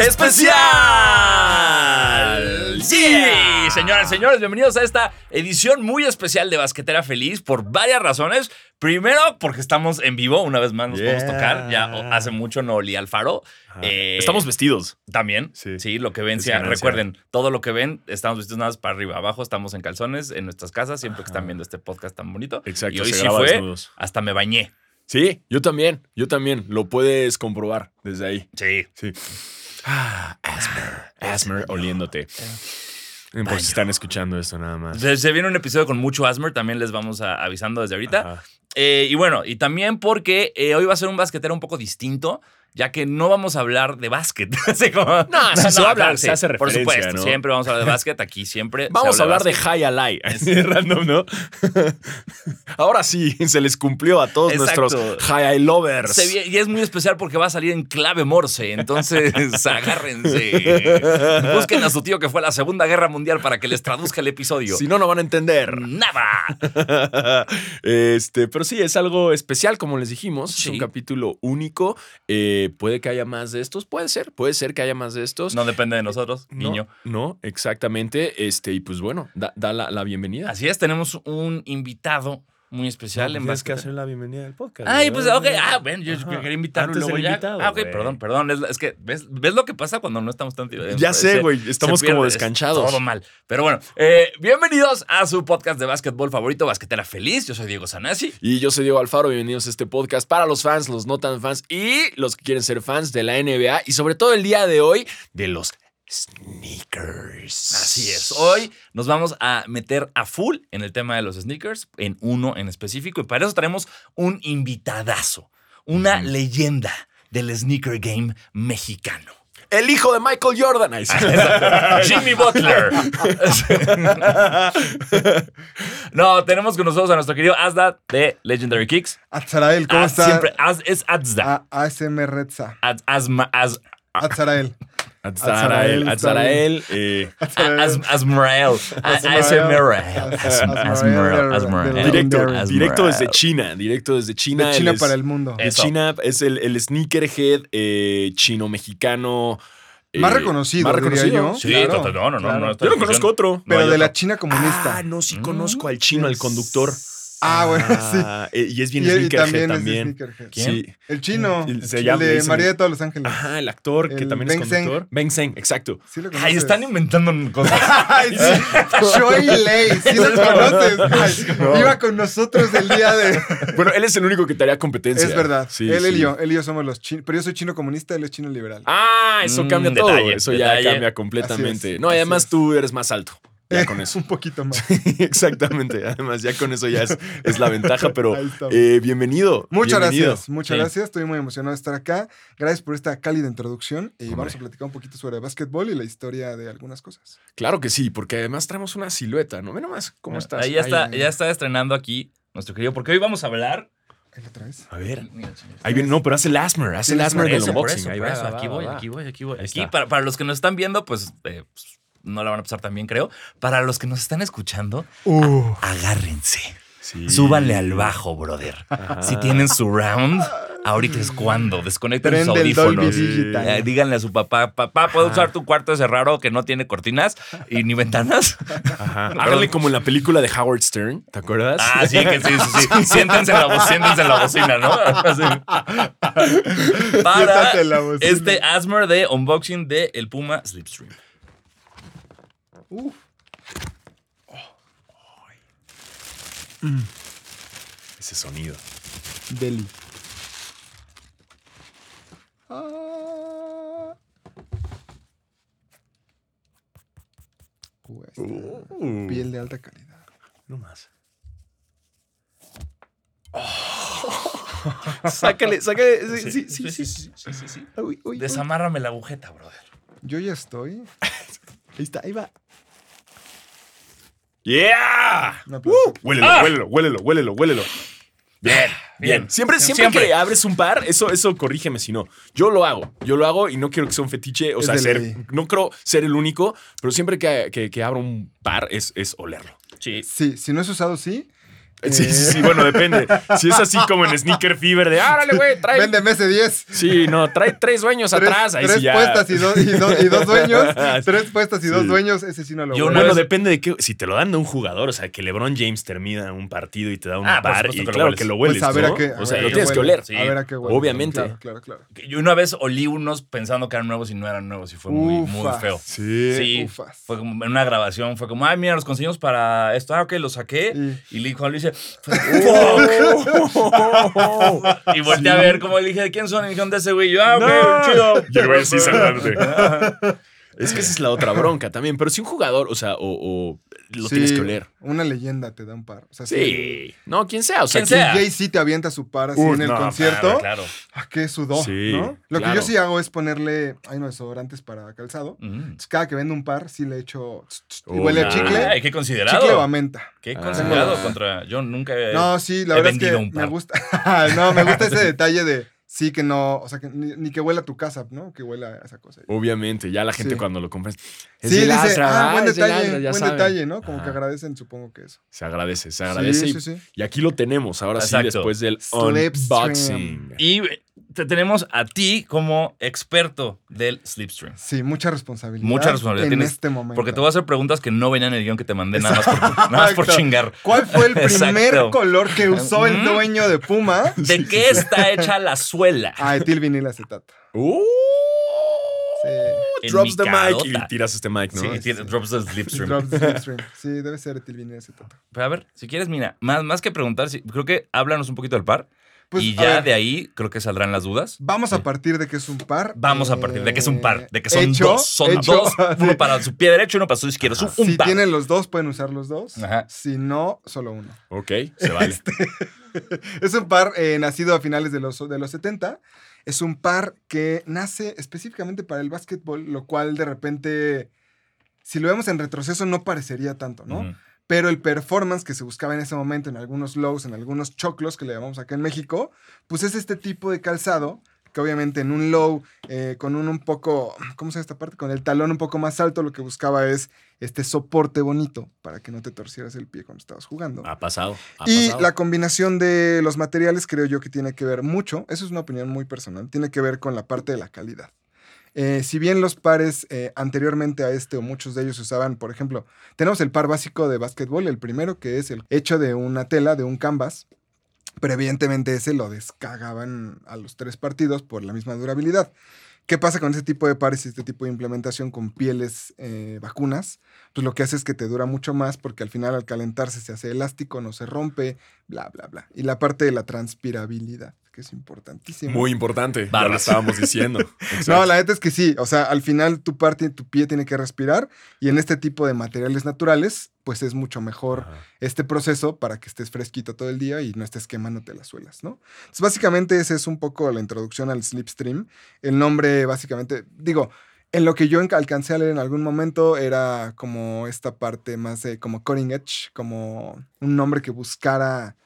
¡Especial! Sí, señoras y señores, bienvenidos a esta edición muy especial de Basquetera Feliz por varias razones. Primero, porque estamos en vivo, una vez más nos podemos Yeah. tocar. Ya hace mucho no olía al faro. Eh, Estamos vestidos. También, sí. Sí. lo que ven, Es recuerden, todo lo que ven, estamos vestidos nada más para arriba. Abajo estamos en calzones, en nuestras casas, siempre que están viendo este podcast tan bonito. Exacto, Y hoy se sí graba fue, desnudos. hasta me bañé. Sí, yo también, yo también. Lo puedes comprobar desde ahí. Sí. Sí. Ah, Asmer. Asmer oliéndote. Por si están escuchando esto nada más. Se, se viene un episodio con mucho Asmer, también les vamos a, avisando desde ahorita. Eh, y bueno, y también porque eh, hoy va a ser un basquetero un poco distinto, ya que no vamos a hablar de básquet. Así como- No, sí se va a hablar, se hace Por referencia, supuesto, ¿no? siempre vamos a hablar de básquet, aquí siempre. Vamos a habla hablar de básquet. High. Así random, ¿no? Ahora sí, se les cumplió a todos Exacto. nuestros High Lovers. Se y es muy especial porque va a salir en clave morse, entonces agárrense. Busquen a su tío que fue a la Segunda Guerra Mundial para que les traduzca el episodio. Si no, no van a entender. Nada. este, pero sí, es algo especial, como les dijimos. Es un capítulo único. Eh, puede que haya más de estos. Puede ser, puede ser que haya más de estos. No depende de nosotros, No, niño. No, exactamente. Este, y pues bueno, da, da la, la bienvenida. Así es, tenemos un invitado muy especial en Tienes que hacer la bienvenida del podcast. Ay, pues, ¿verdad? ok. Ah, bueno, yo Ajá. quería invitarlo luego ya. invitado, ah, ok, perdón, perdón. Es, es que, ¿ves, ¿ves lo que pasa cuando no estamos tan Ya sé, güey, estamos como es descanchados. Todo mal. Pero bueno, eh, bienvenidos a su podcast de básquetbol favorito, Basquetera Feliz. Yo soy Diego Sanasi. Y yo soy Diego Alfaro, bienvenidos a este podcast para los fans, los no tan fans y los que quieren ser fans de la NBA y sobre todo el día de hoy de los sneakers. Así es. Hoy nos vamos a meter a full en el tema de los sneakers, en uno en específico, y para eso traemos un invitadazo, una leyenda del sneaker game mexicano. El hijo de Michael Jordan. Jimmy Butler. no, tenemos con nosotros a nuestro querido Asda de Legendary Kicks. Atzarael, ¿cómo Ah, está? Siempre, Az- es Azda. A- ASM Retza. Az- Azma- Az-. Atzarael, Atzarael. eh, Az- Azmarael. A- ASMR. Azmarael. Directo, desde China, directo desde China. De China para el mundo. De. China es el, el sneakerhead eh, chino-mexicano. Más eh, reconocido, Más diría reconocido. yo. Sí, Claro, no, no, no, claro. no. Yo no conozco otro. Pero de la. China comunista. Ah, no, sí Mm. conozco al chino, al conductor. Ah, bueno, sí. Ah, eh, y es bien Y, y sneakerhead también, también. es Sneakerhead. ¿Quién? Sí. El chino. El- se el llama- de dicen- María de todos los ángeles. Ajá, el actor que El también es Ben Zeng. conductor. Ben Zeng, exacto. Sí lo Ay, están inventando cosas. Ay, sí. Shoei Lei, sí lo conoces. Ay, Iba con nosotros el día de. Bueno, él es el único que te haría competencia. Es verdad. Sí, él, y yo. Él y yo somos los chinos. Pero yo soy chino comunista, él es chino liberal. Ah, eso Mm, cambia todo. detalle, eso ya detalle. cambia completamente. es, no, y además es. tú eres más alto. Ya Eh, con eso. Un poquito más. Exactamente. Además, ya con eso ya es, es la ventaja, pero eh, bienvenido. Muchas bienvenido. gracias, muchas Sí. gracias. Estoy muy emocionado de estar acá. Gracias por esta cálida introducción y Hombre. vamos a platicar un poquito sobre básquetbol y la historia de algunas cosas. Claro que sí, porque además traemos una silueta, ¿no? Ve nomás cómo estás. Ahí ya está, Ahí. ya está estrenando aquí nuestro querido, porque hoy vamos a hablar. La traes. A ver. Mira. Ahí viene, no, pero hace el Asmer, hace el Asmer del unboxing. eso. va, Aquí voy, aquí voy, aquí voy. Aquí, para, para los que nos están viendo, pues, eh, pues, no la van a pasar tan bien, creo. Para los que nos están escuchando, Uh, agárrense. Sí. Súbanle al bajo, brother. Si tienen surround, ahorita es cuando. Desconecten sus Prende Dolby audífonos. Eh, díganle a su papá, papá, ¿puedo usar tu cuarto ese raro que no tiene cortinas y ni ventanas? Ajá. Háganle como en la película de Howard Stern, ¿te acuerdas? Ah, sí, que sí, sí, sí. Siéntense en la, siéntense en la bocina, ¿no? Para la bocina. este Asmer de unboxing de el Puma Slipstream. Uf. Ese sonido. Deli. Ah. Uh. Uh, Piel de alta calidad. No más. Sácale, sácale. Sí, sí, Sí, sí. sí, sí. uy, uy. Desamárrame la agujeta, brother. Yo ya estoy. Ahí está, ahí va. ¡Yeah! Aplauso. Huélelo, Ah. huélelo, huélelo, huélelo, huélelo. Bien, bien. bien. Siempre, siempre, Siempre. que abres un par, eso, eso corrígeme si no. Yo lo hago, yo lo hago y no quiero que sea un fetiche, o Es sea, de ser, no creo ser el único, pero siempre que, que, que abro un par es, es olerlo. Sí. Sí, si no es usado, sí. Sí, sí, sí, bueno, depende. Si es así como en Sneaker Fever de, árale, güey, trae. Véndeme ese 10. Sí, no, trae tres dueños Tres, atrás. Ahí tres sí ya. puestas y dos, y, dos, y dos dueños. tres puestas y dos dueños, ese sí no lo Yo voy Bueno, depende de qué. Si te lo dan de un jugador, o sea, que LeBron James termina un partido y te da un Ah, par, y que lo claro que lo hueles. Pues a ver ¿no? a qué. a O sea, ver lo tienes que oler. Sí. A ver a qué huele. Obviamente. Claro, claro, claro. Yo una vez olí unos pensando que eran nuevos y no eran nuevos y fue muy, muy feo. Sí. Sí, ufas. fue como en una grabación, fue como, ay, mira, los conseguimos para esto, ah, ok, los saqué. Y- Y le dijo a Luis, ¡fuck! y volteé a ver como le dije, ¿de quién son? Y dijeron, de ese güey. Yo, ah, No. chido. Y el güey así saludándote. Es que esa es la otra bronca también. Pero si un jugador, o sea, o, o lo Sí, tienes que oler. Una leyenda te da un par. O sea, Sí. No, quien sea. O sea, Quien sea. Jay-Z te avienta su par así en el no, concierto. Claro, claro. Ah, qué sudó, Sí, ¿no? Lo que yo sí hago es ponerle, hay unos desodorantes para calzado. Mm. Cada que vendo un par, sí le echo tss, tss, y huele a chicle. Ay, qué considerado. Chicle o a menta. Qué Ah. considerado contra. Yo nunca he. No, sí, la he verdad es que vendido un me par. gusta. no, me gusta ese detalle de sí que no, o sea, que ni, ni que huela a tu casa, ¿no? Que huela a esa cosa. Obviamente, ya la gente Sí. cuando lo compras. Sí, dice, Lastra, ah, buen de detalle, buen saben. detalle, ¿no? Como que agradecen, supongo que eso. Se agradece, se agradece. Sí, y, sí, sí. y aquí lo tenemos, ahora sí, después del Slipstream. unboxing. Y te tenemos a ti como experto del Slipstream. Sí, mucha responsabilidad. Mucha responsabilidad En tienes, este momento. Porque te voy a hacer preguntas que no venían en el guion que te mandé nada más por, nada más por Exacto. chingar. ¿Cuál fue el primer Exacto. color que usó el dueño de Puma? ¿De qué está hecha la suela? Ah, etil vinil acetato. Uh, Sí. Drops the mic y tiras este mic, ¿no? Sí, drops the Slipstream. Drop the slipstream. Sí, debe ser etil vinil acetato. Pero a ver, si quieres, mira, más, más que preguntar, creo que háblanos un poquito del par. Pues, y ya ver. de ahí creo que saldrán las dudas. Vamos a partir de que es un par. Vamos a partir de que es un par, de que son hecho- dos, son hecho- dos, uno para su pie derecho y uno para su izquierdo. Es un, un Si par. tienen los dos, pueden usar los dos. Ajá. Si no, solo uno. Ok, se vale. Es un par eh, nacido a finales de los, de los 70. Es un par que nace específicamente para el básquetbol, lo cual de repente, si lo vemos en retroceso, no parecería tanto, ¿no? Pero el performance que se buscaba en ese momento en algunos lows, en algunos choclos que le llamamos acá en México, pues es este tipo de calzado que obviamente en un low, eh, con un un poco, ¿cómo se llama esta parte? Con el talón un poco más alto, lo que buscaba es este soporte bonito para que no te torcieras el pie cuando estabas jugando. Ha pasado. ha Y pasado. la combinación de los materiales creo yo que tiene que ver mucho, eso es una opinión muy personal, tiene que ver con la parte de la calidad. Eh, si bien los pares eh, anteriormente a este o muchos de ellos usaban, por ejemplo, tenemos el par básico de básquetbol, el primero que es el hecho de una tela, de un canvas, pero evidentemente ese lo descagaban a los tres partidos por la misma durabilidad. ¿Qué pasa con ese tipo de pares y este tipo de implementación con pieles eh, vacunas? Pues lo que hace es que te dura mucho más porque al final al calentarse se hace elástico, no se rompe, bla, bla, bla. Y la parte de la transpirabilidad, que es importantísimo. Muy importante. Ya lo estábamos diciendo. No, la neta es que sí. O sea, al final tu parte, tu pie tiene que respirar y en este tipo de materiales naturales, pues es mucho mejor Ajá. este proceso para que estés fresquito todo el día y no estés quemándote las suelas, ¿no? Entonces, básicamente esa es un poco la introducción al Slipstream. El nombre, básicamente, digo, en lo que yo alcancé a leer en algún momento era como esta parte más de como cutting edge, como un nombre que buscara,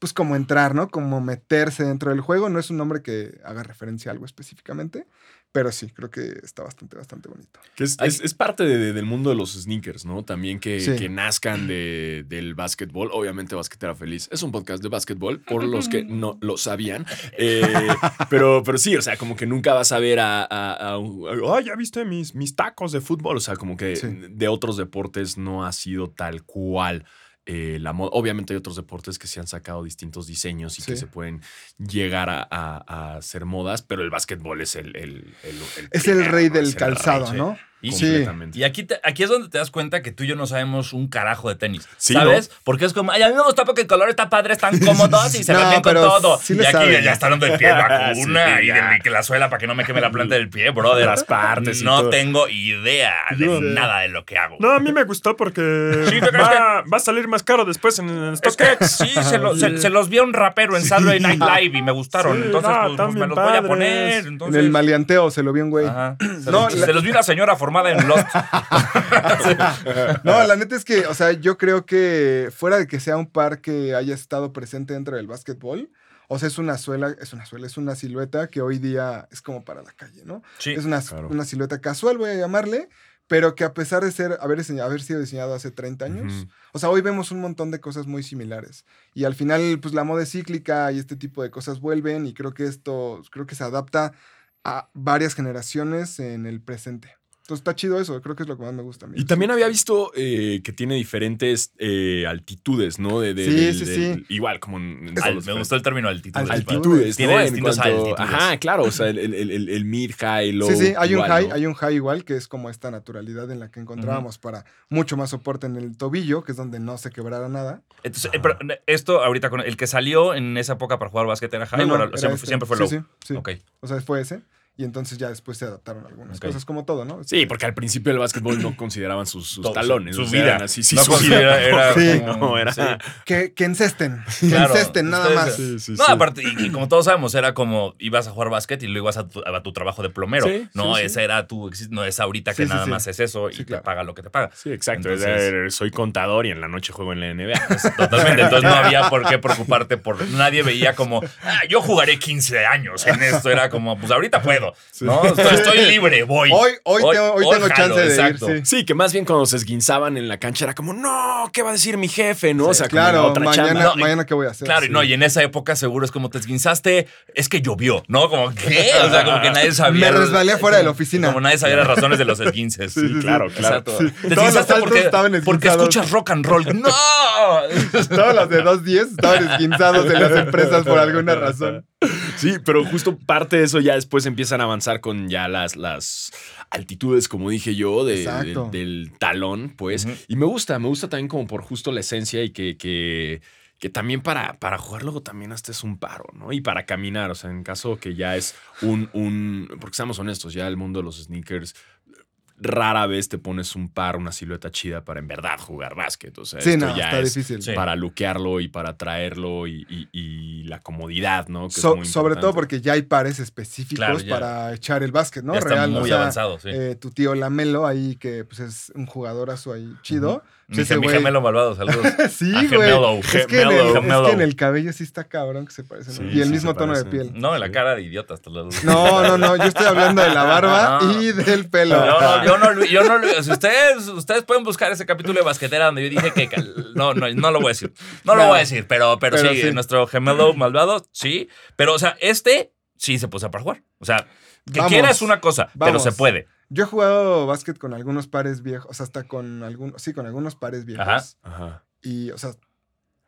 pues como entrar, ¿no? Como meterse dentro del juego. No es un nombre que haga referencia a algo específicamente, pero sí, creo que está bastante, bastante bonito. Que es, es- es parte de- del mundo de los sneakers, ¿no? También que, Sí. que nazcan de- del básquetbol. Obviamente, Basquetera Feliz es un podcast de básquetbol, por los que no lo sabían. Eh, pero, pero sí, o sea, como que nunca vas a ver a, a- a un. "Ay, ya viste mis, mis tacos de fútbol. O sea, como que Sí. de otros deportes no ha sido tal cual. Eh, la moda. Obviamente hay otros deportes que se han sacado distintos diseños y que se pueden llegar a, a- a ser modas, pero el básquetbol es el, el- el- el Es el rey ¿no? del calzado, rey, ¿no? Y, Sí. completamente. y aquí, te- aquí es donde te das cuenta que tú y yo no sabemos un carajo de tenis. Sí, ¿Sabes? Porque es como, ay, a mí me gusta porque el color está padre, están cómodos y se No, ven bien con todo. sí y aquí saben. ya está dando el pie de vacuna Sí, y de que la suela para que no me queme la planta del pie, brother. Las partes y No todo. tengo idea de Yo- nada de lo que hago. No, a mí me gustó porque Sí, ¿tú crees va, va a salir más caro después en, que StockX. sí, se, lo- se- se los vi a un rapero en Saturday Night Live y me gustaron. Sí, entonces, no, pues, pues, me los voy a poner. En el maleanteo se lo vio un güey. Ajá. Se, No, los, la- se los vi una señora formada en Lost. No, la neta es que, o sea, yo creo que fuera de que sea un par que haya estado presente dentro del básquetbol, o sea, es una suela, es una suela, es una silueta que hoy día es como para la calle, ¿no? Sí. Es una, claro. una silueta casual, voy a llamarle, pero que a pesar de ser, haber, sido diseñado hace 30 años, o sea, hoy vemos un montón de cosas muy similares. Y al final, pues la moda es cíclica y este tipo de cosas vuelven y creo que esto, creo que se adapta a varias generaciones en el presente. Entonces está chido eso, creo que es lo que más me gusta a mí. Y también había visto eh, que tiene diferentes eh, altitudes, ¿no? De, de- Sí, del- sí, del- sí. Igual, como en, en Al- me gustó el término altitud. Altitud. altitudes, Tiene ¿no? En distintas cuanto- altitudes. Ajá, claro, o sea, el, el- el- el mid, high, low. Sí, sí, hay un igual, high, ¿no? hay un high igual, que es como esta naturalidad en la que encontrábamos para mucho más soporte en el tobillo, que es donde no se quebrara nada. Entonces, eh, pero, esto ahorita con el que salió en esa época para jugar básquet era high, No, no, o era- era siempre, este. siempre fue Sí, low. Sí, sí. Ok. O sea, fue ese. Y entonces ya después se adaptaron algunas cosas, como todo, ¿no? Sí, porque al principio el básquetbol no consideraban sus, sus Todo, talones. su vida. eran así, sí, No su vida. era Sí. como- No, era- sí. Que, que encesten, que Claro, encesten nada ustedes- más. Sí, sí, No, sí. aparte, y, y como todos sabemos, era como ibas a jugar básquet y luego ibas a tu, a tu trabajo de plomero. Sí, no, sí, sí. esa era tu, no es ahorita que nada sí. más es eso y Sí, te claro. paga lo que te paga. Sí, exacto. Entonces- Era- soy contador y en la noche juego en la NBA. Totalmente. Entonces no había por qué preocuparte por. Nadie veía como, ah, yo jugaré 15 años en esto. Era como, pues ahorita puedo. ¿No? Estoy, estoy libre, voy. Hoy, hoy, tengo, hoy tengo jalo, chance de exacto. ir, sí. Sí, que más bien cuando se esguinzaban en la cancha era como, no, ¿qué va a decir mi jefe? ¿No? o sea, como Claro, otra mañana, chamba. No, mañana qué voy a hacer. Claro, y no, y en esa época seguro es como te esguinzaste, es que llovió, ¿no? Como, ¿qué? O sea, como que nadie sabía. Me resbalé afuera de la oficina. Como nadie sabía las razones de los esguinces. Sí, claro, claro. Te Todos los esguinzaste porque, porque escuchas rock and roll. ¡No! Todos los de 2.10 estaban esguinzados en las empresas por alguna razón. Sí, pero justo parte de eso ya después empiezan a avanzar con ya las, las altitudes, como dije yo, de- Exacto. de- del talón, pues. Y me gusta, me gusta también como por justo la esencia y que, que, que también para, para jugar luego también hasta es un paro, ¿no? Y para caminar, o sea, en caso que ya es un, un, porque seamos honestos, ya el mundo de los sneakers rara vez te pones un par, una silueta chida para en verdad jugar básquet. O sea, Sí, esto no, ya está es difícil. Sí. para luquearlo y para traerlo y, y- y la comodidad, ¿no? Que es So- muy sobre todo porque ya hay pares específicos Claro, ya. para echar el básquet, ¿no? Ya está Real, muy o sea, avanzado, sí. eh, tu tío Lamelo ahí, que pues es un jugadorazo ahí chido. mi, Pues, ese mi gemelo malvado, saludos. sí, güey. Gemelo. Es, que en el, es que en el cabello sí está cabrón que se parecen. Sí, y el sí mismo tono de piel. No, la cara de idiota. Hasta los... No, no, no. Yo estoy hablando de la barba No. y del pelo. Yo no, yo no, yo no, si ustedes, ustedes pueden buscar ese capítulo de basquetera donde yo dije que no, no, no lo voy a decir, no, lo voy a decir, pero, pero, Pero sí, sí. nuestro gemelo malvado, sí, pero o sea, este sí se puso para jugar, o sea, que Vamos. quiera es una cosa, pero se puede. Yo he jugado básquet con algunos pares viejos, o sea, hasta con algunos, sí, con algunos pares viejos. Ajá. Ajá. Y, o sea,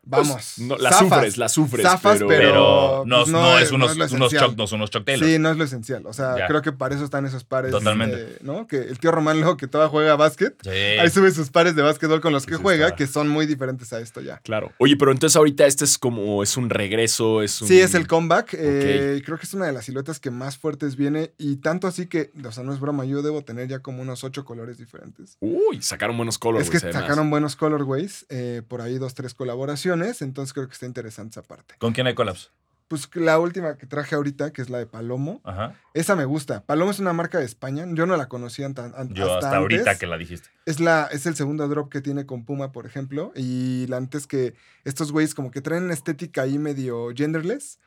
vamos. no, la zafas. sufres, la sufres. Zafas, pero, pero- Pero no, pues, no, no es unos, no es unos choc, no son unos. Sí, no es lo esencial. O sea, Ya. creo que para eso están esos pares. Totalmente. ¿No? Que el tío Román, luego que todavía juega básquet, Sí. ahí sube sus pares de básquetbol con los que juega, está. que son muy diferentes a esto ya. Claro. Oye, pero entonces ahorita este es como, es un regreso, es un... Sí, es el comeback. eh, creo que es una de las siluetas que más fuertes viene. Y tanto así que, o sea, no es broma, yo debo tener ya como unos ocho colores diferentes. Uy, sacaron buenos colores. es que sacaron buenos colorways, eh, por ahí dos, tres colaboraciones. Entonces creo que está interesante esa parte. ¿Con quién hay collabs? Pues la última que traje ahorita, que es la de Palomo, Ajá. esa me gusta. Palomo es una marca de España. Yo no la conocía tan, an- Yo hasta, hasta, ahorita que la dijiste. Es, la, es el segundo drop que tiene con Puma, por ejemplo. Y la antes que estos güeyes como que traen una estética ahí medio genderless.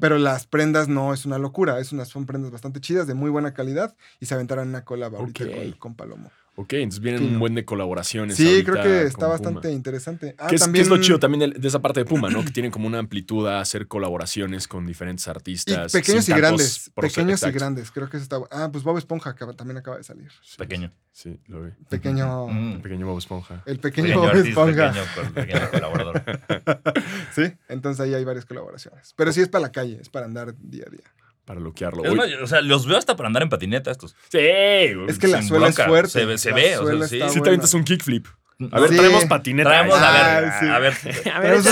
Pero las prendas no es una locura. Es unas, son prendas bastante chidas, de muy buena calidad. Y se aventaron una collab ahorita con Palomo. Ok, entonces vienen un buen de colaboraciones. Sí, creo que está Puma. bastante interesante. Ah, ¿Qué es, qué también, es lo chido también de, de esa parte de Puma, ¿no? Que tienen como una amplitud a hacer colaboraciones con diferentes Y artistas. pequeños y sin tantos grandes. Pequeños y grandes. Creo que eso está Ah, pues Bob Esponja acaba- también acaba de salir. Sí, Pequeño. Sí, lo vi. Pequeño. Mm. El pequeño Bob Esponja. El pequeño, Pequeño Bob artista, Esponja. pequeño, pequeño colaborador. Sí, entonces ahí hay varias colaboraciones. Pero sí es para la calle, es para andar día a día. Para bloquearlo. Es más, o sea, los veo hasta para andar en patineta estos. sí, güey. Es que la suela es bronca. fuerte. Se ve- se la ve, o sea, suela sí. Si te buena. avientas un kickflip. A ver, Sí. traemos patineta. Traemos, a ver, Ah, sí. a ver.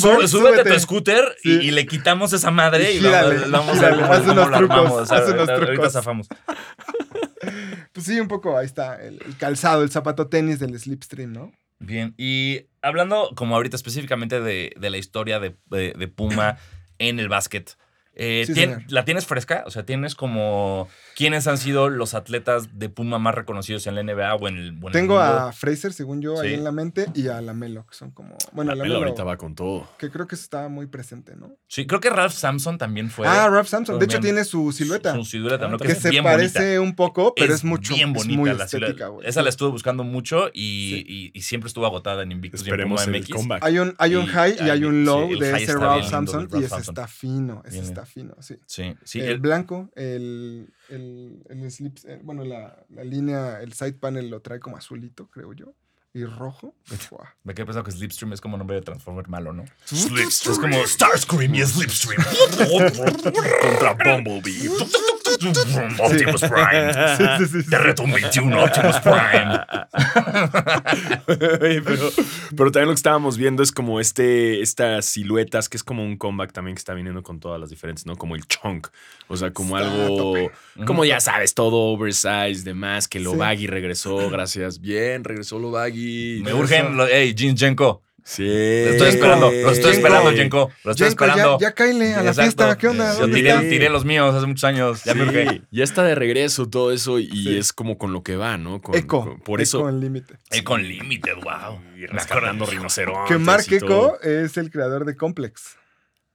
Sube- súbete a tu scooter y, Sí. y le quitamos esa madre y, Y gírale, vamos, vamos a gírale, ver cómo, haz cómo unos trucos, armamos. haz unos Ahorita- Ahorita trucos. zafamos. Pues sí, un poco ahí está el, el calzado, el zapato tenis del Slipstream, ¿no? Bien, y hablando como ahorita específicamente de, de la historia de, de- de Puma en el básquet, eh, Sí, ¿tien- señor. ¿la tienes fresca? O sea, ¿tienes como quiénes han sido los atletas de Puma más reconocidos en la NBA o en el, o en el Tengo a Fraser, según yo, ahí en la mente, y a Lamelo, que son como. Bueno, Él Lamelo. ahorita va con todo. Que creo que está muy presente, ¿no? Sí, creo que Ralph Sampson también fue. ah, Ralph Sampson. De hecho, tiene su silueta. Su silueta, ¿no? que se bien parece bonita. un poco, pero es, mucho. bien es bonita muy la silueta. estética, güey. Esa la estuve buscando mucho y, Sí. y- y siempre estuvo agotada en Invictus Esperemos y en Puma MX. Hay un, hay un Y high y hay un low de ese está Ralph Sampson y ese está fino, ese Bien, está fino, sí. Sí, sí. el, el- blanco, el, el, el slips, eh, bueno, la, la línea, el side panel lo trae como azulito, creo yo. Y rojo. Me quedé pensando que Slipstream es como nombre de Transformer malo, ¿no? Slipstream. Es como Starscream y Slipstream. Contra Bumblebee. Optimus Prime. Sí, sí, sí, sí. Te reto un 21 Optimus Prime. Oye, pero, pero también lo que estábamos viendo es como este, estas siluetas, que es como un comeback también que está viniendo con todas las diferentes, ¿no? Como el chunk. O sea, como Está algo, tope. como ya sabes, todo oversized, demás, que lo Sí. baggy regresó, gracias. Bien, regresó lo baggy. Me urgen. lo- Ey, Jeans Jenko. Sí. Lo estoy esperando. Lo estoy esperando, Jenko. Lo estoy Jenko, esperando. ya, ya cáele a la Exacto. fiesta. ¿Qué onda? Yo ¿Dónde tiré, los míos hace muchos años. Ya me urge. Sí, ya está de regreso todo eso y Sí. es como con lo que va, ¿no? Con- Eco. con- por Eco eso. en límite. Eh, con Limited, wow. Y rescatando rinocerontes. Que Mark. Eco es el creador de Complex.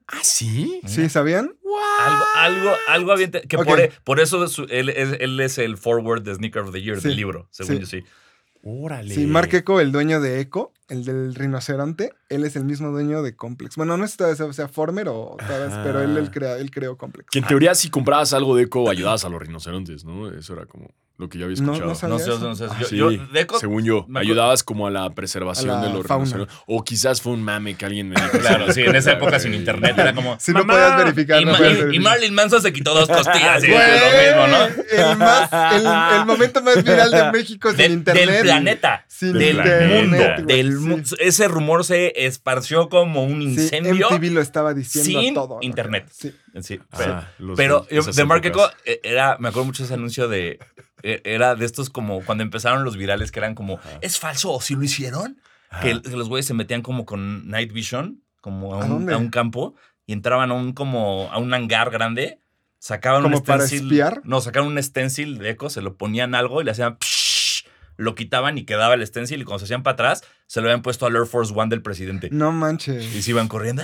¿Ah, sí? ¿Sí? ¿Sabían? Algo, algo, algo había Que por, e- por eso él, es- él es el forward de Sneaker of the Year Sí, del libro, según sí. yo sí. Órale. Sí, Mark Eco, el dueño de Eco, el del rinoceronte, él es el mismo dueño de Complex. Bueno, no sé si sea, sea Former o tal vez, pero él, él, crea- él creó Complex. Que en teoría, si comprabas algo de eco, ayudabas a los rinocerontes, ¿no? Eso era como lo que yo había escuchado. no sabía. No sé, eso. no sé. Ah, Yo, sí, yo, según yo, ayudabas como a la preservación A la de los fauna. O quizás fue un mame que alguien me dijo. Claro, sí, en esa época sin internet era como. Si no podías verificar, Y, no Ma- podías y- y verificar. Marilyn Manson se quitó dos costillas. y es lo mismo, ¿no? el, más, el, el momento más viral de México sin De- internet. del planeta. Sin del internet, mundo. Del sí. Ese rumor se esparció como un Sí, incendio. MTV lo estaba diciendo sin internet. Sí. Sí, Ah, pero, los- pero de Mark épocas. Eco eh, era, me acuerdo mucho de ese anuncio de, era de estos como cuando empezaron los virales que eran como, ¿es falso o si lo hicieron? Que, que los güeyes se metían como con Night Vision, como a ¿A un, dónde? a un campo y entraban a un como a un hangar grande, sacaban ¿Como un para stencil. espiar? No, sacaban un stencil de Eco, se lo ponían algo y le hacían psh, lo quitaban y quedaba el stencil y cuando se hacían para atrás se lo habían puesto al Air Force One del presidente. No manches. Y se iban corriendo.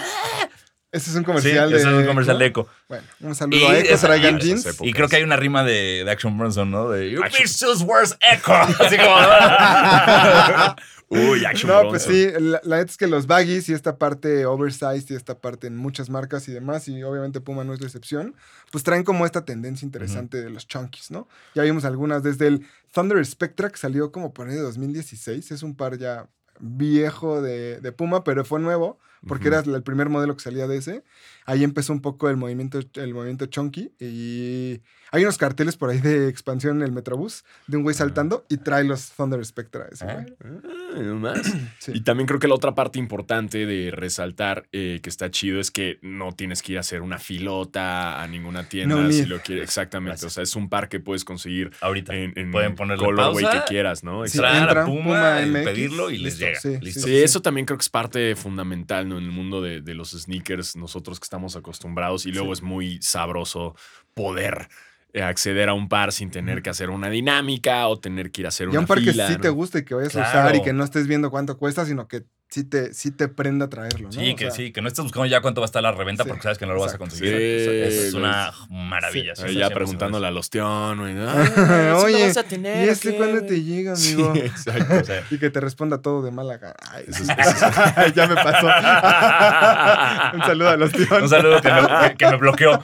Ese es un Sí, comercial ese de. es un comercial de Eco. Eco. Bueno, un saludo Y a esa- traigan y- jeans. Y creo que hay una rima de, de Action Bronson, ¿no? De Action- bitch just wears echo. Así como. Uy, Action No, pues sí, la, la neta es que los baggies y esta parte oversized y esta parte en muchas marcas y demás, y obviamente Puma no es la excepción, pues traen como esta tendencia interesante de los chunkies, ¿no? Ya vimos algunas, desde el Thunder Spectra que salió como por ahí de 2016, es un par ya viejo de, de Puma, pero fue nuevo, porque era el primer modelo que salía de ese. Ahí empezó un poco el movimiento, el movimiento chunky y hay unos carteles por ahí de expansión en el Metrobús de un güey saltando y trae los Thunder Spectra. ese Ah. güey. Ah, no más. Sí. Y también creo que la otra parte importante de resaltar eh, que está chido es que no tienes que ir a hacer una filota a ninguna tienda No si lo quieres. Exactamente. Gracias. O sea, es un par que puedes conseguir Ahorita. en, en Pueden ponerle colorway pausa, que quieras, ¿no? Sí, entra, a Puma, Puma y MX, pedirlo y les listo, llega. sí, Listo. Sí, eso también creo que es parte fundamental ¿no? en el mundo de, de los sneakers, nosotros que estamos acostumbrados y luego Sí. es muy sabroso poder eh, acceder a un par sin tener que hacer una dinámica o tener que ir a hacer Y una a un par que sí ¿no? te gusta y que vayas a Claro. usar y que no estés viendo cuánto cuesta, sino que sí te, sí te prenda traerlo, ¿no? Sí, O que sea, sí, que no estés buscando ya cuánto va a estar la reventa Sí, porque sabes que no lo vas a conseguir. Sí, Eso es una maravilla. Sí. ya preguntándole al ostión, güey. Oye, ¿y este cuándo te llega, Sí, amigo? exacto. ve. O sea, Y que te responda todo de mala. Ay, Eso es- eso es- ya me pasó. un saludo a los tíos. un saludo que me, que- que me bloqueó.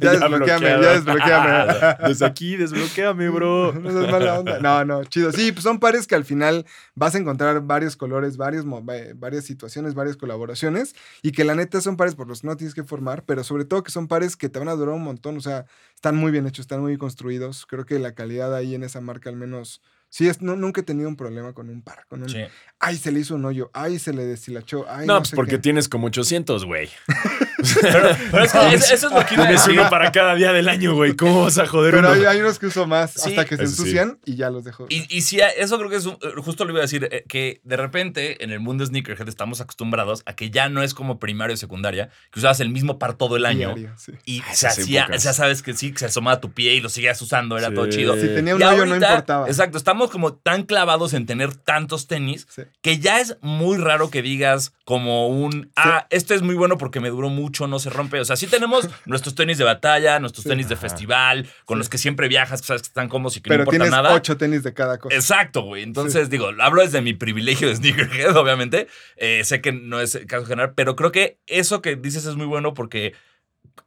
Ya desbloqueame, ya desbloqueame. Desde aquí, desbloqueame, bro. No seas mala onda. No, no, chido. Sí, pues son pares que al final vas a encontrar varios colores, varios tenido va- varias situaciones, varias colaboraciones y que la neta son pares por los que no tienes que formar, pero sobre todo que son pares que te van a durar un montón, o sea, están muy bien hechos, están muy construidos. Creo que la calidad ahí en esa marca al menos... Sí, es, no, nunca he tenido un problema con un par. Con un, Sí. Ay, se le hizo un hoyo. Ay, se le deshilachó. Ay, No, no, pues sé porque qué. tienes como 800, güey. Pero, pero es que es- eso es lo que a Tienes uno para cada día del año, güey. ¿Cómo vas a joder Pero uno? hay, hay unos que uso más Sí, hasta que se eso sí. ensucian y ya los dejo. Y, y sí, eso creo que es, un- justo lo iba a decir, eh, que de repente en el mundo sneakerhead estamos acostumbrados a que ya no es como primaria o secundaria, que usabas el mismo par todo el año. Diario, sí. Y Ah, se esas hacía, épocas. ya sabes que sí, que se asomaba tu pie y lo seguías usando, era Sí. todo chido. Si tenía un Y hoyo no ahorita, importaba. Exacto, estamos como tan clavados en tener tantos tenis Sí. que ya es muy raro que digas como un, ah, este es muy bueno porque me duró mucho, no se rompe. O sea, sí tenemos nuestros tenis de batalla, nuestros Sí. tenis de festival, con Sí. los que siempre viajas, que sabes que están cómodos y que Pero no importa tienes nada. ocho tenis de cada cosa. Exacto, güey. Entonces, digo, hablo desde mi privilegio de sneakerhead, obviamente. Eh, sé que no es el caso general, pero creo que eso que dices es muy bueno porque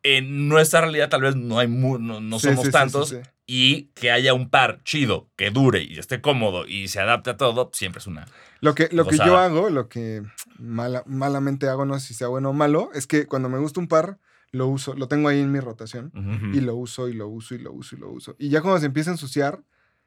en nuestra realidad tal vez no hay mu- no, no Sí, somos sí, tantos sí, y que haya un par chido, que dure y esté cómodo y se adapte a todo, siempre es una. Lo que, lo que yo hago, lo que mala- malamente hago, no sé si sea bueno o malo, es que cuando me gusta un par, lo uso, lo tengo ahí en mi rotación y lo uso y lo uso y lo uso y lo uso. Y ya cuando se empieza a ensuciar,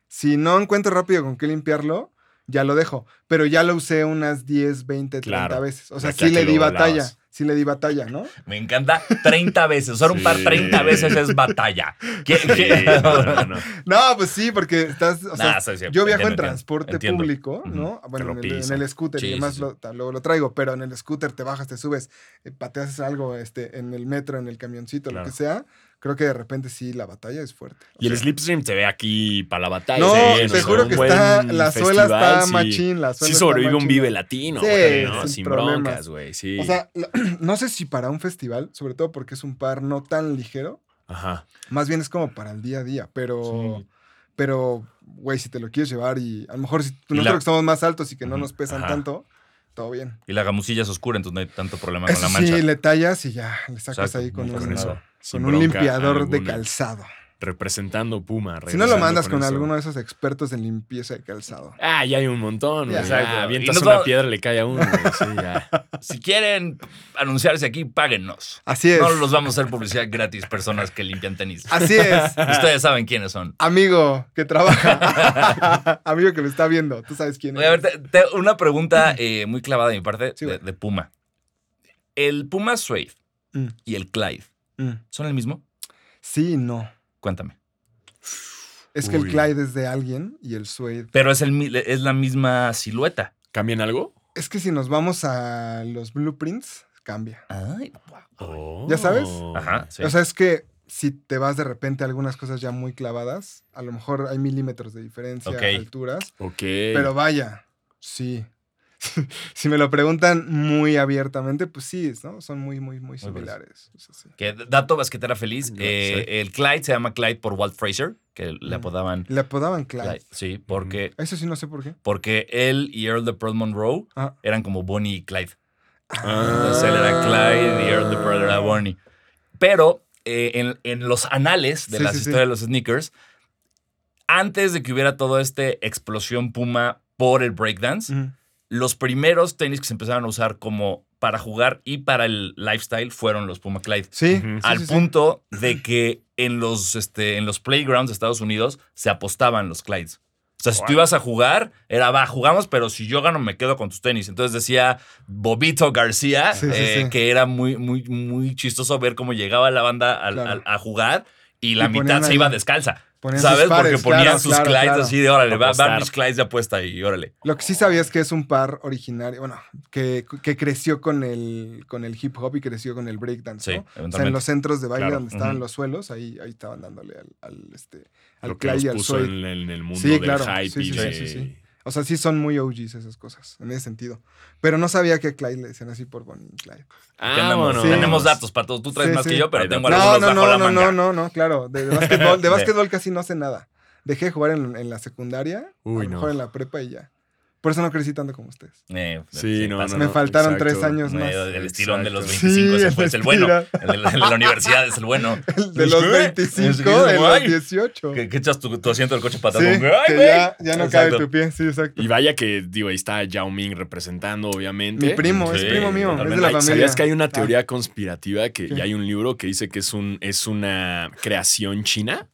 si no encuentro rápido con qué limpiarlo, ya lo dejo. Pero ya lo usé unas 10, 20, 30 Claro. veces. O sea, sí le di batalla. Sí le di batalla, ¿no? Me encanta 30 veces. Usar un par Sí. 30 veces es batalla. ¿Qué- Sí, qué- no, no, no. No, pues sí, porque estás. O sea, Nah, yo viajo en transporte entiendo. público, ¿no? Bueno, en el, en pisan. el scooter Sí, y demás sí. Lo, ta- luego lo traigo, pero en el scooter te bajas, te subes, eh, pateas algo este, en el metro, en el camioncito, Claro. lo que sea. Creo que de repente sí, la batalla es fuerte. O Y el slipstream te ve aquí para la batalla. No, sí, te juro que está- la suela está sí. machín, la suela Sí está sobrevive un vive latino, Sí, güey, ¿no? sin broncas, güey, sí. O sea, no sé si para un festival, sobre todo porque es un par no tan ligero, Ajá. más bien es como para el día a día, pero... Pero, güey, si te lo quieres llevar y a lo mejor si nosotros la- que somos más altos y que no nos pesan ajá. tanto, todo bien. Y la gamusilla es oscura, entonces no hay tanto problema con la mancha. sí, le tallas y ya, le sacas ahí con un, Con eso. con limpiador de calzado. Representando Puma. Si no lo mandas con, alguno de esos expertos en limpieza de calzado. Ah, ya hay un montón. Ya. Ya, avientas una piedra, le cae a uno. güey, Sí, ya. Si quieren anunciarse aquí, páguennos. Así es. No los vamos a hacer publicidad gratis, personas que limpian tenis. Así es. Ustedes saben quiénes son. Amigo que trabaja. Amigo que me está viendo. Tú sabes quién Voy a es. ver, te- te- una pregunta eh, muy clavada de mi parte Sí, de, Puma. ¿El Puma Suede Mm, y el Clyde mm. son el mismo? Sí y no. Cuéntame. Es que el. Clyde es de alguien y el Suede. Pero es, el, es la misma silueta. ¿Cambian algo? Es que si nos vamos a los blueprints, cambia. Ay, ¿Ya sabes? Ajá, sí. O sea, es que si te vas de repente a algunas cosas ya muy clavadas, a lo mejor hay milímetros de diferencia, Ok. alturas, Ok. pero vaya, sí. si me lo preguntan muy abiertamente, pues sí, ¿no? Son muy, muy, muy similares. O sea, sí. Que dato basquetera feliz. Eh, el Clyde se llama Clyde por Walt Fraser, que le Mm. apodaban Le apodaban Clyde. Clyde. Sí, porque, Eso sí no sé por qué. porque él y Earl de Pearl Monroe Ah. eran como Bonnie y Clyde. Ah. Entonces él era Clyde y Earl de Pearl era Bonnie. Pero eh, en, en los anales de Sí, las sí, sí. historias de los sneakers, antes de que hubiera toda esta explosión puma por el breakdance. Los primeros tenis que se empezaron a usar como para jugar y para el lifestyle fueron los Puma Clyde. Sí. Al sí, sí. punto de que en los, este, en los playgrounds de Estados Unidos se apostaban los Clydes. O sea, si tú ibas a jugar, era, va, jugamos, pero si yo gano, me quedo con tus tenis. Entonces decía Bobito García, Sí, sí, eh, sí. que era muy, muy, muy chistoso ver cómo llegaba la banda Claro. al- a jugar y la Y mitad se iba descalza. Ponían sus ¿Sabes? pares, Porque ponían claro, sus claro, claro. así de órale, va, van mis Clydes de apuesta y órale. Lo que sí sabía es que es un par originario, bueno, que, que creció con el, con el hip hop y creció con el breakdance, Sí, ¿no? O sea, en los centros de baile Claro. donde estaban Ujú. los suelos, ahí, ahí estaban dándole al, al, este, al Lo que Clyde los y al puso en, en el mundo Sí, del claro. hype Sí, y sí, de... O sea, sí son muy OGs esas cosas, en ese sentido. Pero no sabía que a Clyde le decían así por Bonnie y Clyde. Andamos. Vámonos. Sí. Tenemos datos para todos. Tú traes Sí, más sí. que yo, pero Hay tengo datos. No, algunos no, bajo no, la no, manga. no, no, no, claro. De, de básquetbol, de básquetbol casi no sé nada. Dejé de jugar en, en la secundaria, Uy, a lo no. mejor en la prepa y ya. Por eso no crecí tanto como ustedes. Eh, Sí, no, pasa. Me no, faltaron exacto. tres años más. Medio del estirón de los Exacto. 25, ese Sí, fue el el bueno. El de la, el de la universidad es el bueno. El de los ¿Qué? 25, Es que de es los ay, 18. Que, que echas tu, tu asiento del coche para atrás. ya, ya no cabe Exacto. tu pie. Sí, exacto. Y vaya que, digo, ahí está Yao Ming representando, obviamente. Mi primo, es primo mío, es de la familia. ¿Sabías que hay una Ah, teoría conspirativa que y hay un libro que dice que es un es una creación china?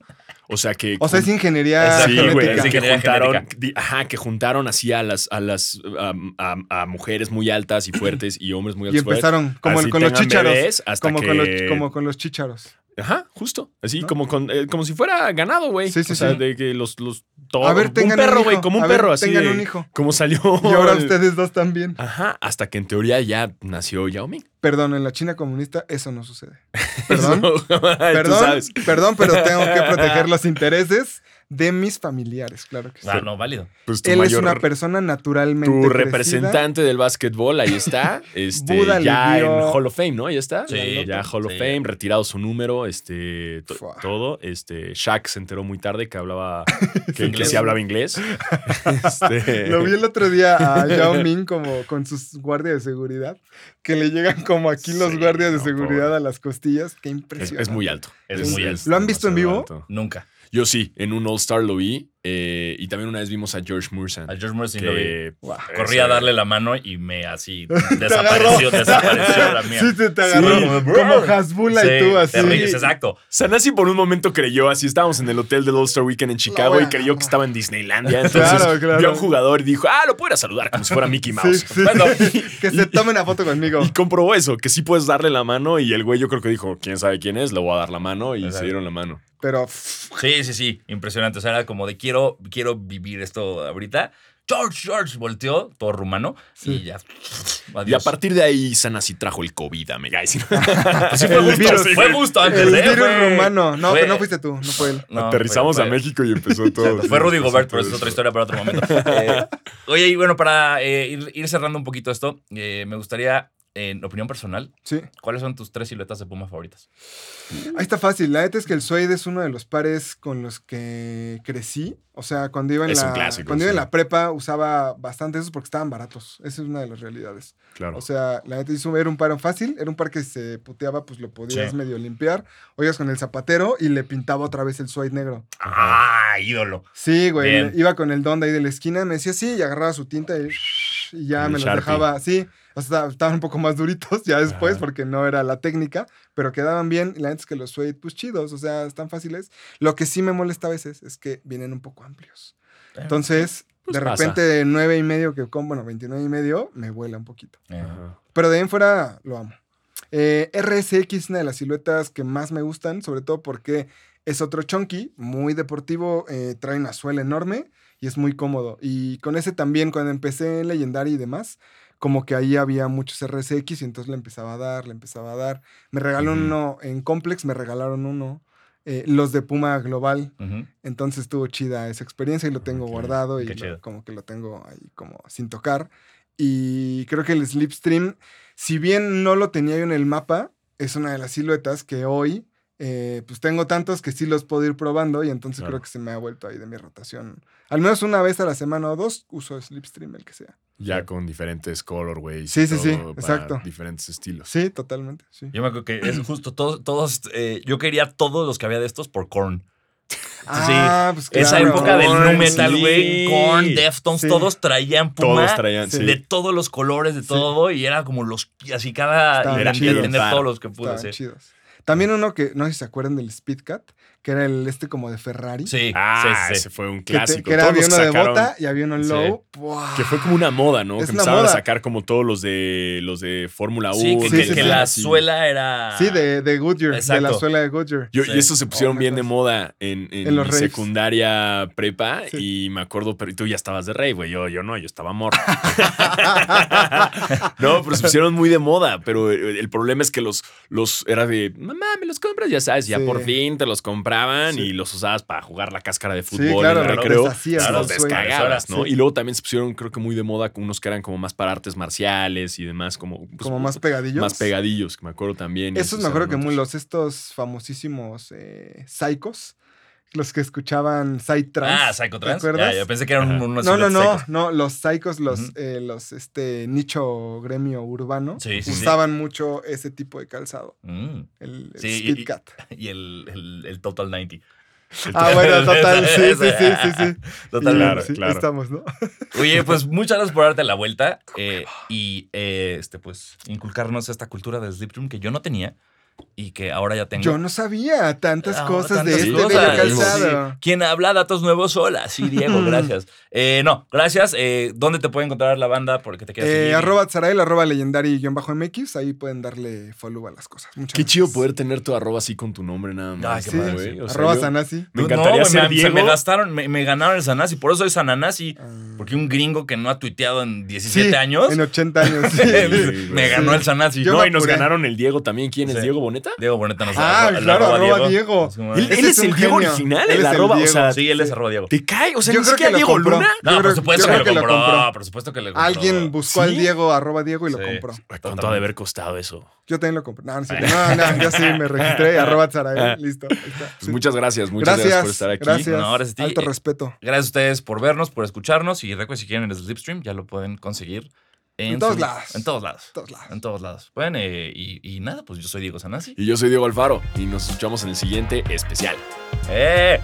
O sea que O sea, es ingeniería Sí, güey, Es que juntaron, di- ajá, que juntaron así a las a las a, a- a mujeres muy altas y fuertes y hombres muy altos. y fuertes, empezaron como así con los bebés hasta Como, que con los, como con los chícharos. Ajá, justo. Así ¿No? como con, eh, como si fuera ganado, güey. Sí, sí, o sea, sí. de que los los todo- A ver, un tengan perro, un güey, hijo. como un A ver, perro así. tengan de- un hijo. Como salió. Y ahora el- ustedes dos también. Ajá, hasta que en teoría ya nació Yao Ming. Perdón, en la China comunista eso no sucede. Perdón. Eso, Perdón, perdón, pero tengo que proteger los intereses de mis familiares, claro que sí. Ah, no, válido. Pues tu Él es una persona naturalmente Tu crecida. representante del básquetbol, ahí está. Este, Buda ya en Hall of Fame, ¿no? Ahí está. Sí, ya Hall of sí. Fame, retirado su número, este, to- todo. Este, Shaq se enteró muy tarde que hablaba, que, sí hablaba inglés. Este, Lo vi el otro día a Yao Ming como con sus guardias de seguridad, que le llegan como aquí los Sí, guardias de no, seguridad a las costillas. Qué es, impresionante. es muy alto. Es muy alto. ¿Lo han visto en vivo? alto. Nunca. Yo sí, en un All Star lo vi. Eh, y también una vez vimos a George Mursan. A George Morrison lo vi. que Guau. Corrí ese- a darle la mano y me así desapareció, desapareció la mía. Sí, te, te agarró Sí. como Hasbula y tú así. ríes, exacto. Sanasi por un momento creyó, así estábamos en el hotel del All Star Weekend en Chicago y creyó que estaba en Disneylandia. Entonces Claro, claro. vio a un jugador y dijo, ah, lo puedo ir a saludar como si fuera Mickey Mouse. sí. Bueno, que se tome una foto conmigo. Y comprobó eso, que sí puedes darle la mano y el güey yo creo que dijo, quién sabe quién es, le voy a dar la mano y se dieron la mano. Pero Sí, sí, sí, impresionante. O sea, era como de quiero, quiero vivir esto ahorita. George, George, volteó, todo rumano, Sí. y ya. Y a partir de ahí Sanasi trajo el COVID a Mega. Sí, fue El justo, virus. fue justo antes, el ¿eh? virus Fue- rumano. No, fue- pero no fuiste tú, no fue él. no, Aterrizamos fue- a México y empezó todo. Fue Rudy Gobert, pero es otra historia para otro momento. Eh, oye, y bueno, para eh, ir, ir cerrando un poquito esto, eh, me gustaría, en opinión personal, Sí. ¿cuáles son tus tres siluetas de Puma favoritas? Ahí está fácil. La neta es que el suede es uno de los pares con los que crecí. O sea, cuando iba en, Es la, clásico, cuando iba en la prepa usaba bastante esos porque estaban baratos. Esa es una de las realidades. Claro. O sea, la neta hizo, era un par fácil, era un par que se puteaba, pues lo podías Sí. medio limpiar. Oigas con el zapatero y le pintaba otra vez el suede negro. ¡Ah, ídolo! Sí, güey. Bien. Iba con el don de ahí de la esquina, me decía sí, y agarraba su tinta y, y ya El me los Sharpie. dejaba. Sí, o sea, estaban un poco más duritos ya después Ajá. porque no era la técnica, pero quedaban bien. Y la neta es que los suede, pues chidos, o sea, están fáciles. Lo que sí me molesta a veces es que vienen un poco amplios. Entonces, Pues de pasa. repente, de 9 y medio que con, bueno, 29 y medio, me vuela un poquito. Eh, Ajá. Pero de ahí en fuera lo amo. Eh, RSX es una de las siluetas que más me gustan, sobre todo porque es otro chunky, muy deportivo, eh, trae una suela enorme y es muy cómodo. Y con ese también, cuando empecé en Legendary y demás, como que ahí había muchos RSX y entonces le empezaba a dar, le empezaba a dar. Me regalaron Ujú. uno en Complex, me regalaron uno. eh, los de Puma Global, entonces estuvo chida esa experiencia y lo tengo guardado y lo- como que lo tengo ahí como sin tocar. Y creo que el Slipstream, si bien no lo tenía yo en el mapa, es una de las siluetas que hoy, eh, pues tengo tantos que sí los puedo ir probando y entonces Claro. creo que se me ha vuelto ahí de mi rotación. Al menos una vez a la semana o dos uso Slipstream, el que sea. Ya con diferentes colorways. Sí, sí, sí, exacto. Diferentes estilos. Sí, totalmente, sí. Yo me acuerdo que es justo todos, todos eh, yo quería todos los que había de estos por Korn. Ah, pues Esa claro. época del nu metal, sí. güey, Korn, Deftones, Sí. todos traían Puma. Todos traían, sí. De todos los colores, de todo, y era como los, así cada, Estaban quería chidos. tener Claro. todos los que pude hacer. chidos. También uno que, no sé si se acuerdan del Speedcat, que era el este como de Ferrari. Sí, Ah, sí, sí. ese fue un Que, te- clásico. que era había uno de bota y había uno Sí. low. Que fue como una moda, ¿no? Es que moda. a sacar como todos los de los de Fórmula 1. Sí, que, Sí, que- sí, que sí. la suela era. Sí, de, de Goodyear, de la Exacto. suela de Goodyear. Yo- Sí. Y eso se pusieron Oh, bien de moda en, en, En los mi raves. secundaria prepa Sí. y me acuerdo, pero tú ya estabas de rey, güey. Yo, yo no, yo estaba morro. no, pero se pusieron muy de moda, pero el problema es que los, los era de, mamá, me los compras, ya sabes, ya Sí. por fin te los compraban Sí. y los usabas para jugar la cáscara de Sí, fútbol claro, en el recreo. los descagabas, ¿no? Sí. Y luego también se pusieron, creo que muy de moda con unos que eran como más para artes marciales y demás, como, pues, como más pegadillos. más pegadillos, que me acuerdo también. Esos esos me acuerdo que muy los estos famosísimos eh, Psychos, los que escuchaban Psytrance. Ah, ¿te Psychotrans. acuerdas? Ya, yo pensé que eran Ajá. unos No, no, no, no, los psicos, los, eh, los este nicho gremio urbano Sí, sí, sí. usaban mucho ese tipo de calzado, Mm. el, el Speed y- Cat. Y el, el, el Total 90. Ah, bueno, total, sí, sí, sí, sí, sí. Total, Y, Claro, sí, claro. Estamos, ¿no? Oye, pues muchas gracias por darte la vuelta eh, y eh, este, pues inculcarnos esta cultura del Sleep Room que yo no tenía y que ahora ya tengo. Yo no sabía tantas Ah, cosas tantas de este cosas. bello Sí. calzado. Quien habla datos nuevos sola. Sí, Diego, gracias. Eh, no, gracias. Eh, ¿Dónde te puede encontrar la banda? Porque te quieres Eh, seguir? arroba Tzarael, arroba legendary-mx, ahí pueden darle follow a las cosas. Muchas Qué chido poder tener tu arroba así con tu nombre nada más. Ay, qué Sí. O sea, arroba yo- Sanasi. Me encantaría no, ser me, Diego. Se me gastaron, me, me ganaron el Sanasi, por eso soy Sananasi. Ah. Porque un gringo que no ha tuiteado en 17 Sí, años En 80 años. sí. Sí, me ganó el Sanasi. Yo No, y nos ganaron el Diego también. ¿Quién Sí. es Diego Boneta? Diego Boneta nos Ah, arroba- claro, arroba arroba Diego. Como, Él, es el Diego genio. original, Él el es el arroba. O Diego. sea, Sí, él es arroba Diego. te cae. O sea, Yo ni creo que siquiera lo Diego compró. Luna. No, Yo por supuesto que, lo que lo compró. compró. Por supuesto que le compró. Alguien buscó al. Diego, arroba Diego y lo compró. ¿Cuánto ha de haber costado eso? Yo también lo compré. No, no, no, no, yo sí me registré, arroba Tzarael. Listo. Pues muchas gracias. Muchas gracias, por estar aquí. gracias. Alto respeto. Gracias a ustedes por vernos, por escucharnos. Y recuerden, si quieren el Slipstream, ya lo pueden conseguir en, En todos su- lados. En todos lados. Todos lados. En todos lados. Pueden, eh, y, y nada, pues yo soy Diego Sanasi. Y yo soy Diego Alfaro. Y nos escuchamos en el siguiente especial. ¡Eh!